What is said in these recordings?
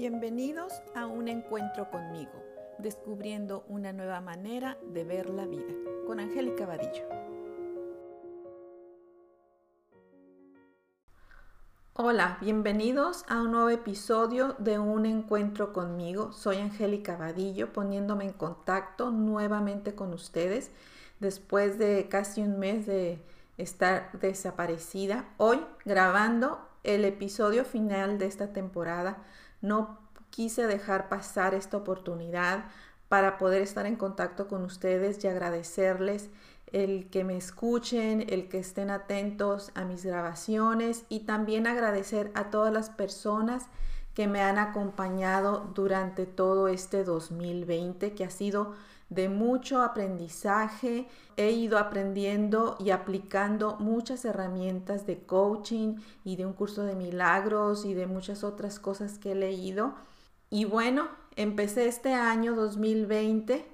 Bienvenidos a un encuentro conmigo, descubriendo una nueva manera de ver la vida, con Angélica Vadillo. Hola, bienvenidos a un nuevo episodio de Un encuentro conmigo. Soy Angélica Vadillo, poniéndome en contacto nuevamente con ustedes después de casi un mes de estar desaparecida. Hoy grabando el episodio final de esta temporada no quise dejar pasar esta oportunidad para poder estar en contacto con ustedes y agradecerles el que me escuchen, el que estén atentos a mis grabaciones y también agradecer a todas las personas que me han acompañado durante todo este 2020 que ha sido de mucho aprendizaje. He ido aprendiendo y aplicando muchas herramientas de coaching y de un curso de milagros y de muchas otras cosas que he leído. Y bueno, empecé este año 2020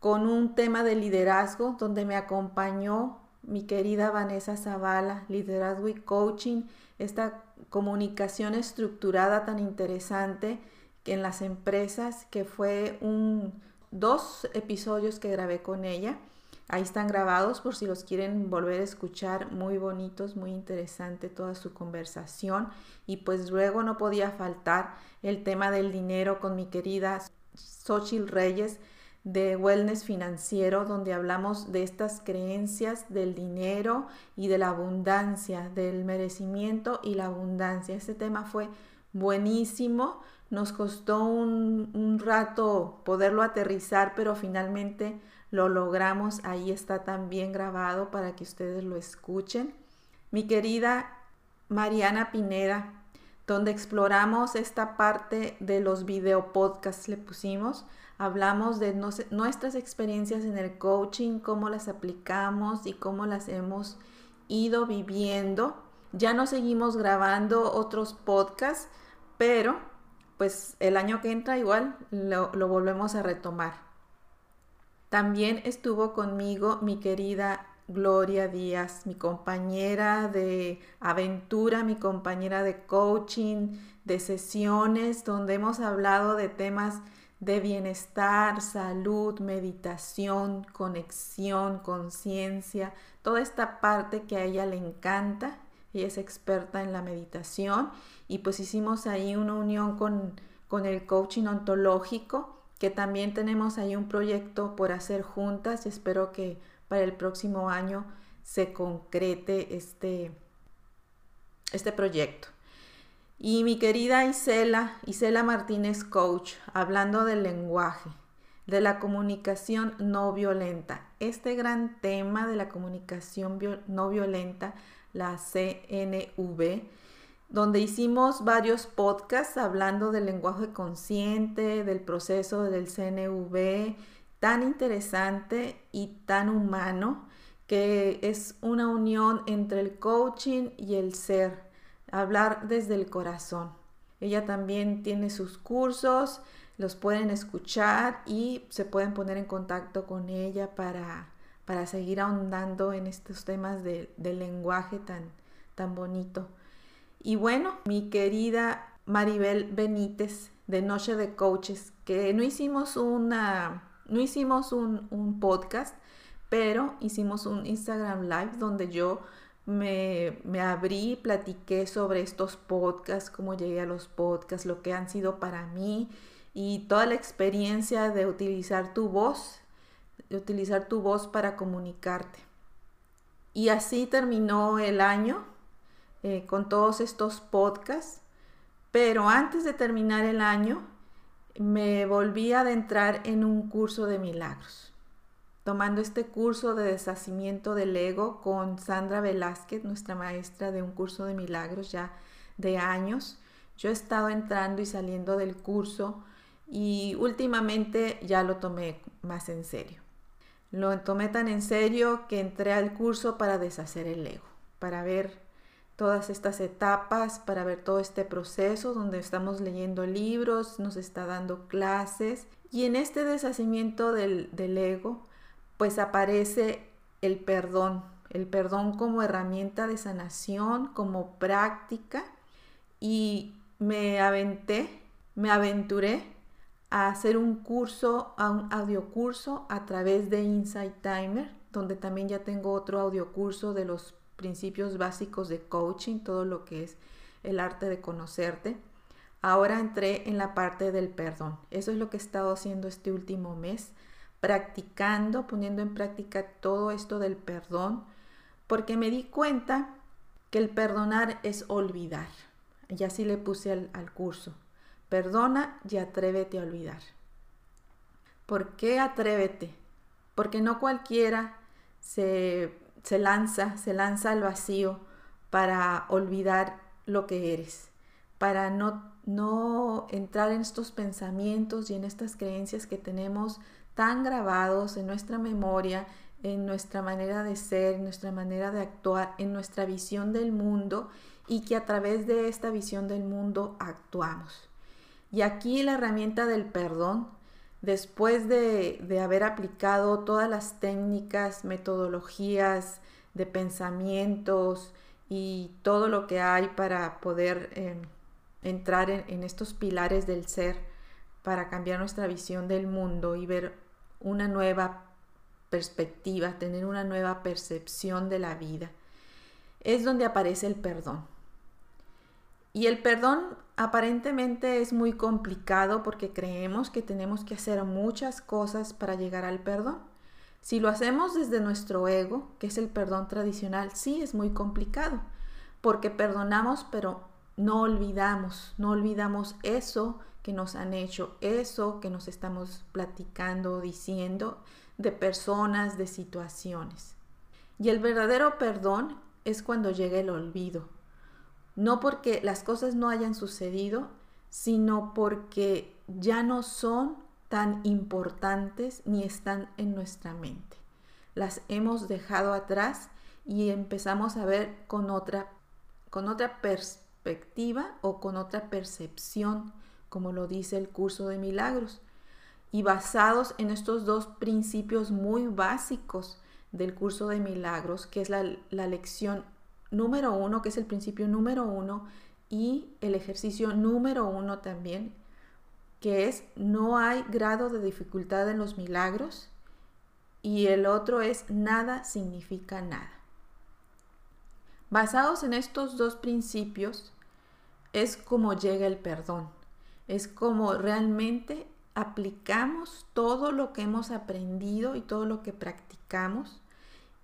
con un tema de liderazgo donde me acompañó mi querida Vanessa Zavala, liderazgo y coaching, esta comunicación estructurada tan interesante en las empresas, que fue un dos episodios que grabé con ella. Ahí están grabados por si los quieren volver a escuchar, muy bonitos, muy interesante toda su conversación. Y pues luego no podía faltar el tema del dinero con mi querida Xochil Reyes de Wellness Financiero, donde hablamos de estas creencias del dinero y de la abundancia, del merecimiento y la abundancia. Este tema fue buenísimo nos costó un, rato poderlo aterrizar, pero finalmente lo logramos. Ahí está también grabado para que ustedes lo escuchen. Mi querida Mariana Pineda, donde exploramos esta parte de los video podcasts, le pusimos. Hablamos de nuestras experiencias en el coaching, cómo las aplicamos y cómo las hemos ido viviendo. Ya no seguimos grabando otros podcasts, pero pues el año que entra igual lo, volvemos a retomar. También estuvo conmigo mi querida Gloria Díaz, mi compañera de aventura, mi compañera de coaching, de sesiones, donde hemos hablado de temas de bienestar, salud, meditación, conexión, conciencia, toda esta parte que a ella le encanta ella es experta en la meditación y pues hicimos ahí una unión con, con el coaching ontológico, que también tenemos ahí un proyecto por hacer juntas y espero que para el próximo año se concrete este, este proyecto. Y mi querida Isela, Isela Martínez Coach, hablando del lenguaje, de la comunicación no violenta. Este gran tema de la comunicación no violenta la CNV, donde hicimos varios podcasts hablando del lenguaje consciente, del proceso del CNV, tan interesante y tan humano, que es una unión entre el coaching y el ser, hablar desde el corazón. Ella también tiene sus cursos, los pueden escuchar y se pueden poner en contacto con ella para para seguir ahondando en estos temas de, del lenguaje tan, tan bonito. Y bueno, mi querida Maribel Benítez de Noche de Coaches, que no hicimos una, no hicimos un, un podcast, pero hicimos un Instagram Live donde yo me, me, abrí, platiqué sobre estos podcasts, cómo llegué a los podcasts, lo que han sido para mí y toda la experiencia de utilizar tu voz utilizar tu voz para comunicarte. Y así terminó el año eh, con todos estos podcasts, pero antes de terminar el año me volví a adentrar en un curso de milagros, tomando este curso de deshacimiento del ego con Sandra Velázquez, nuestra maestra de un curso de milagros ya de años. Yo he estado entrando y saliendo del curso y últimamente ya lo tomé más en serio. Lo tomé tan en serio que entré al curso para deshacer el ego, para ver todas estas etapas, para ver todo este proceso donde estamos leyendo libros, nos está dando clases. Y en este deshacimiento del, del ego, pues aparece el perdón, el perdón como herramienta de sanación, como práctica. Y me aventé me aventuré a hacer un curso, a un audiocurso a través de Insight Timer, donde también ya tengo otro audiocurso de los principios básicos de coaching, todo lo que es el arte de conocerte. Ahora entré en la parte del perdón. Eso es lo que he estado haciendo este último mes, practicando, poniendo en práctica todo esto del perdón, porque me di cuenta que el perdonar es olvidar. Y así le puse al, al curso. Perdona y atrévete a olvidar. ¿Por qué atrévete? Porque no cualquiera se, se lanza, se lanza al vacío para olvidar lo que eres, para no, no entrar en estos pensamientos y en estas creencias que tenemos tan grabados en nuestra memoria, en nuestra manera de ser, en nuestra manera de actuar, en nuestra visión del mundo y que a través de esta visión del mundo actuamos. Y aquí la herramienta del perdón, después de, haber aplicado todas las técnicas, metodologías de pensamientos y todo lo que hay para poder eh, entrar en, en estos pilares del ser, para cambiar nuestra visión del mundo y ver una nueva perspectiva, tener una nueva percepción de la vida, es donde aparece el perdón. Y el perdón aparentemente es muy complicado porque creemos que tenemos que hacer muchas cosas para llegar al perdón. Si lo hacemos desde nuestro ego, que es el perdón tradicional, sí es muy complicado, porque perdonamos pero no olvidamos, no olvidamos eso que nos han hecho, eso que nos estamos platicando diciendo de personas, de situaciones. Y el verdadero perdón es cuando llega el olvido. No porque las cosas no hayan sucedido, sino porque ya no son tan importantes ni están en nuestra mente. Las hemos dejado atrás y empezamos a ver con otra, con otra perspectiva o con otra percepción, como lo dice el curso de milagros y basados en estos dos principios muy básicos del curso de milagros, que es la, lección número uno, que es el principio número uno, y el ejercicio número uno también, que es no hay grado de dificultad en los milagros, y el otro es nada significa nada. Basados en estos dos principios, es como llega el perdón, es como realmente aplicamos todo lo que hemos aprendido y todo lo que practicamos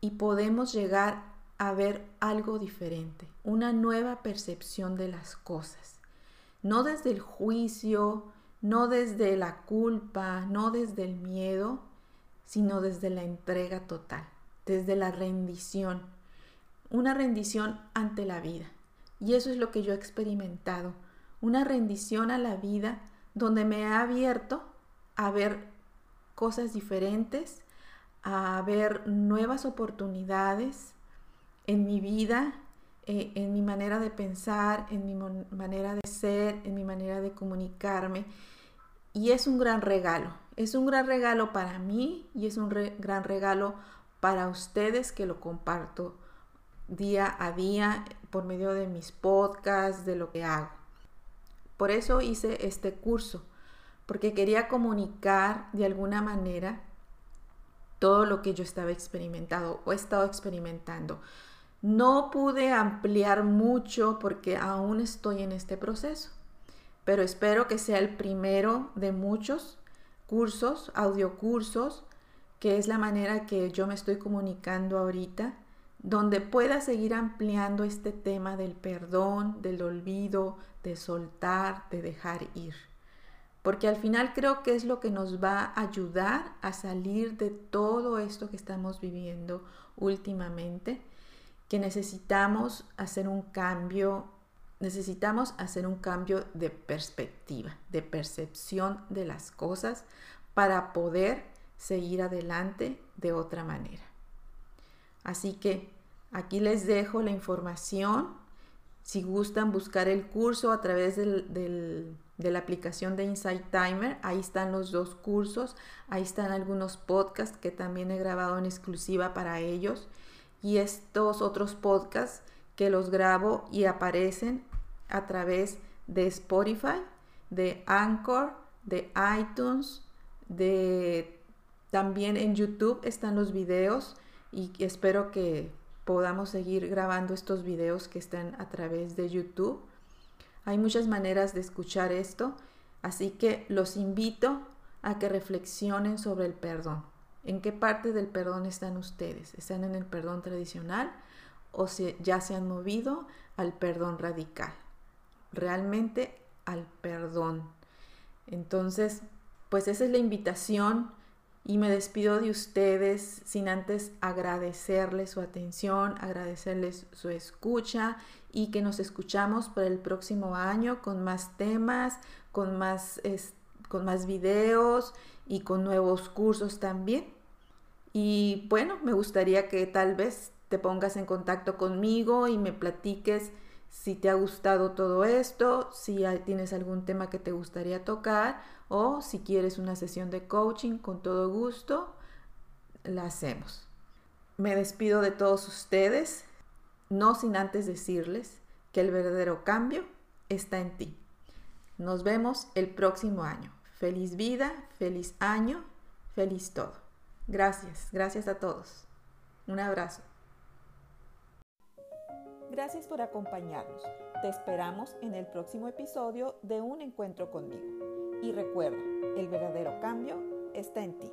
y podemos llegar a ver algo diferente, una nueva percepción de las cosas. No desde el juicio, no desde la culpa, no desde el miedo, sino desde la entrega total, desde la rendición, una rendición ante la vida. Y eso es lo que yo he experimentado, una rendición a la vida donde me ha abierto a ver cosas diferentes, a ver nuevas oportunidades en mi vida, eh, en mi manera de pensar, en mi manera de ser, en mi manera de comunicarme. Y es un gran regalo. Es un gran regalo para mí y es un gran regalo para ustedes que lo comparto día a día por medio de mis podcasts, de lo que hago. Por eso hice este curso, porque quería comunicar de alguna manera todo lo que yo estaba experimentando o he estado experimentando. No pude ampliar mucho porque aún estoy en este proceso, pero espero que sea el primero de muchos cursos, audiocursos, que es la manera que yo me estoy comunicando ahorita donde pueda seguir ampliando este tema del perdón, del olvido, de soltar, de dejar ir. Porque al final creo que es lo que nos va a ayudar a salir de todo esto que estamos viviendo últimamente, que necesitamos hacer un cambio, necesitamos hacer un cambio de perspectiva, de percepción de las cosas para poder seguir adelante de otra manera. Así que Aquí les dejo la información. Si gustan buscar el curso a través de la aplicación de Insight Timer, ahí están los dos cursos, ahí están algunos podcasts que también he grabado en exclusiva para ellos y estos otros podcasts que los grabo y aparecen a través de Spotify de Anchor, de iTunes, de también en YouTube están los videos y espero que podamos seguir grabando estos videos que están a través de YouTube. Hay muchas maneras de escuchar esto, así que los invito a que reflexionen sobre el perdón. ¿En qué parte del perdón están ustedes? ¿Están en el perdón tradicional o ya se han movido al perdón radical? Realmente al perdón. Entonces, pues esa es la invitación y me despido de ustedes sin antes agradecerles su atención, agradecerles su escucha y que nos escuchamos para el próximo año con más temas, con más, con más videos y con nuevos cursos también. Y bueno, me gustaría que tal vez te pongas en contacto conmigo y me platiques si te ha gustado todo esto, si tienes algún tema que te gustaría tocar o si quieres una sesión de coaching, con todo gusto, la hacemos. Me despido de todos ustedes, no sin antes decirles que el verdadero cambio está en ti. Nos vemos el próximo año. Feliz vida, feliz año, feliz todo. Gracias, gracias a todos. Un abrazo. Gracias por acompañarnos. Te esperamos en el próximo episodio de Un Encuentro conmigo. Y recuerda, el verdadero cambio está en ti.